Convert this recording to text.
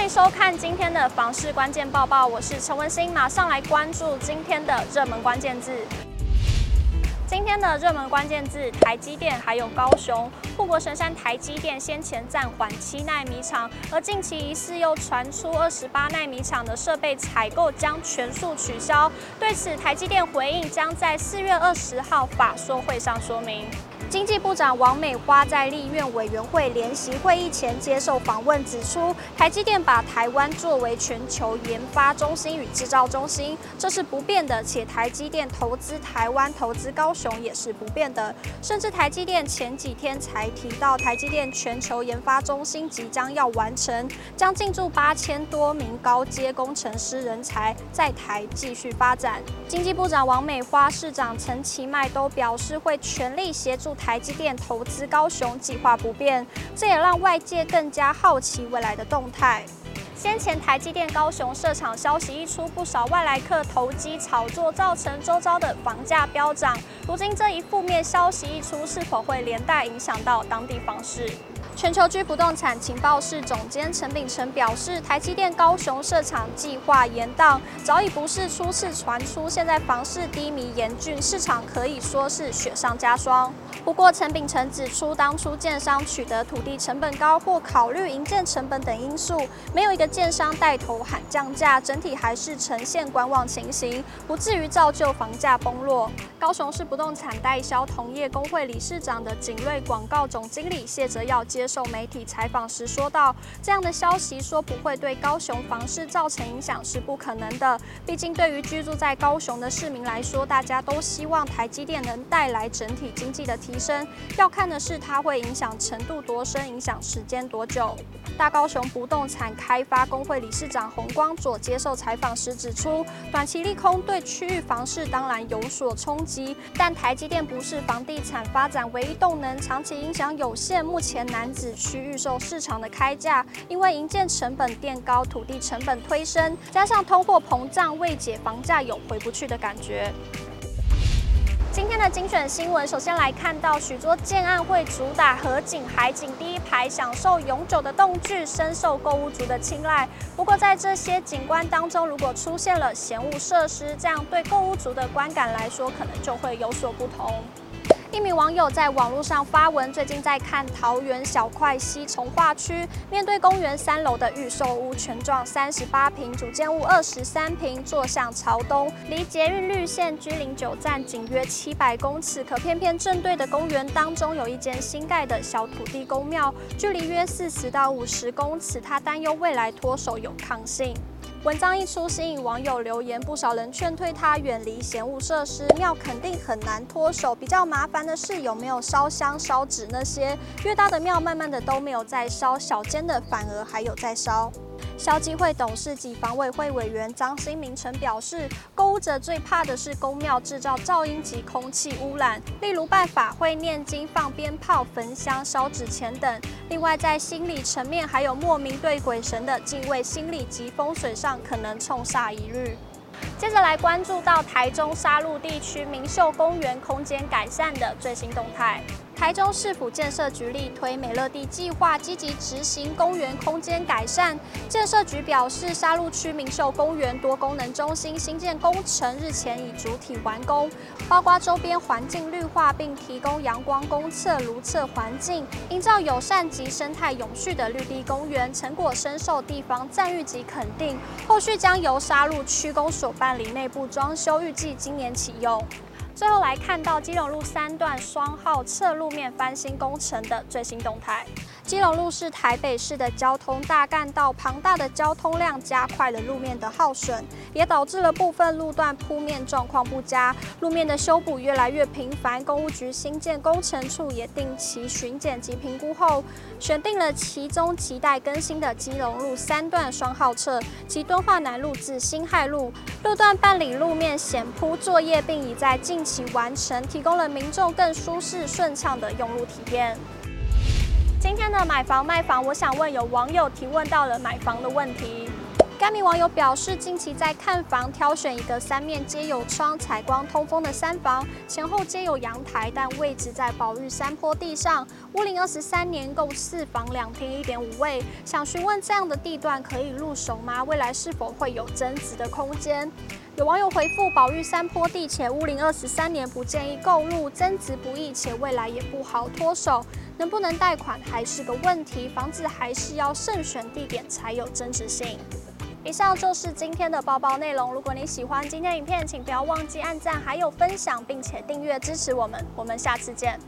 欢迎收看今天的房市关键报报，我是陈文心，马上来关注今天的热门关键字。今天的热门关键字：台积电还有高雄。护国神山台积电先前暂缓七奈米厂，而近期疑似又传出二十八奈米厂的设备采购将全数取消。对此，台积电回应将在四月二十号法说会上说明。经济部长王美花在立院委员会联席会议前接受访问，指出台积电把台湾作为全球研发中心与制造中心，这是不变的；且台积电投资台湾、投资高雄也是不变的。甚至台积电前几天才提到，台积电全球研发中心即将要完成，将进驻八千多名高阶工程师人才在台继续发展。经济部长王美花、市长陈其迈都表示会全力协助。台积电投资高雄计划不变，这也让外界更加好奇未来的动态。先前台积电高雄设厂消息一出，不少外来客投机炒作，造成周遭的房价飙涨。如今这一负面消息一出，是否会连带影响到当地房市？全球居不动产情报室总监陈秉诚表示，台积电高雄设厂计划延宕，早已不是初次传出。现在房市低迷严峻，市场可以说是雪上加霜。不过，陈秉诚指出，当初建商取得土地成本高或考虑营建成本等因素，没有一个建商带头喊降价，整体还是呈现观望情形，不至于造就房价崩落。高雄市不动产代销同业公会理事长的景瑞广告总经理谢哲耀接受媒体采访时说道：“这样的消息说不会对高雄房市造成影响是不可能的。毕竟对于居住在高雄的市民来说，大家都希望台积电能带来整体经济的提提升。要看的是它会影响程度多深，影响时间多久。”大高雄不动产开发工会理事长洪光佐接受采访时指出：“短期利空对区域房市当然有所冲击，但台积电不是房地产发展唯一动能，长期影响有限。目前难。”子区预售市场的开价，因为营建成本垫高，土地成本推升，加上通货膨胀未解，房价有回不去的感觉。今天的精选新闻，首先来看到许多建案会主打河景、海景第一排，享受永久的动距，深受购物族的青睐。不过，在这些景观当中，如果出现了嫌物设施，这样对购物族的观感来说，可能就会有所不同。一名网友在网络上发文，最近在看桃园小块西重划区，面对公园三楼的预售屋，全幢三十八平，主建物二十三平，坐向朝东，离捷运绿线居零九站仅约七百公尺。可偏偏正对的公园当中有一间新盖的小土地公庙，距离约四十到五十公尺，他担忧未来脱手有抗性。文章一出，吸引网友留言，不少人劝退他远离嫌恶设施，庙肯定很难脱手。比较麻烦的是有没有烧香烧纸那些，越大的庙慢慢的都没有在烧，小间的反而还有在烧。消基会董事及房委会委员张新明曾表示，购物者最怕的是公庙制造噪音及空气污染，例如办法会、念经、放鞭炮、焚香、烧纸钱等。另外，在心理层面，还有莫名对鬼神的敬畏心理及风水上可能冲煞一日。接着来关注到台中沙鹿地区明秀公园空间改善的最新动态。台中市府建设局力推美乐地计划，积极执行公园空间改善。建设局表示，沙鹿区明秀公园多功能中心新建工程日前已主体完工，包括周边环境绿化，并提供阳光公厕、如厕环境，营造友善及生态永续的绿地公园，成果深受地方赞誉及肯定。后续将由沙鹿区公所办理内部装修，预计今年启用。最后来看到基隆路三段双号侧路面翻新工程的最新动态。基隆路是台北市的交通大干道，庞大的交通量加快了路面的耗损，也导致了部分路段铺面状况不佳，路面的修补越来越频繁。公务局新建工程处也定期巡检及评估后，选定了其中亟待更新的基隆路三段双号侧及敦化南路至新亥路路段办理路面险铺作业，并已在近期完成，提供了民众更舒适顺畅的用路体验。今天的买房卖房，我想问有网友提问到了买房的问题。该名网友表示，近期在看房，挑选一个三面皆有窗、采光通风的三房，前后皆有阳台，但位置在宝玉山坡地上，屋龄二十三年，共四房两厅一点五卫。想询问这样的地段可以入手吗？未来是否会有增值的空间？有网友回复：宝玉山坡地且屋龄二十三年，不建议购入，增值不易，且未来也不好脱手，能不能贷款还是个问题，房子还是要慎选地点才有增值性。以上就是今天的包包内容。如果你喜欢今天影片，请不要忘记按赞，还有分享，并且订阅支持我们。我们下次见。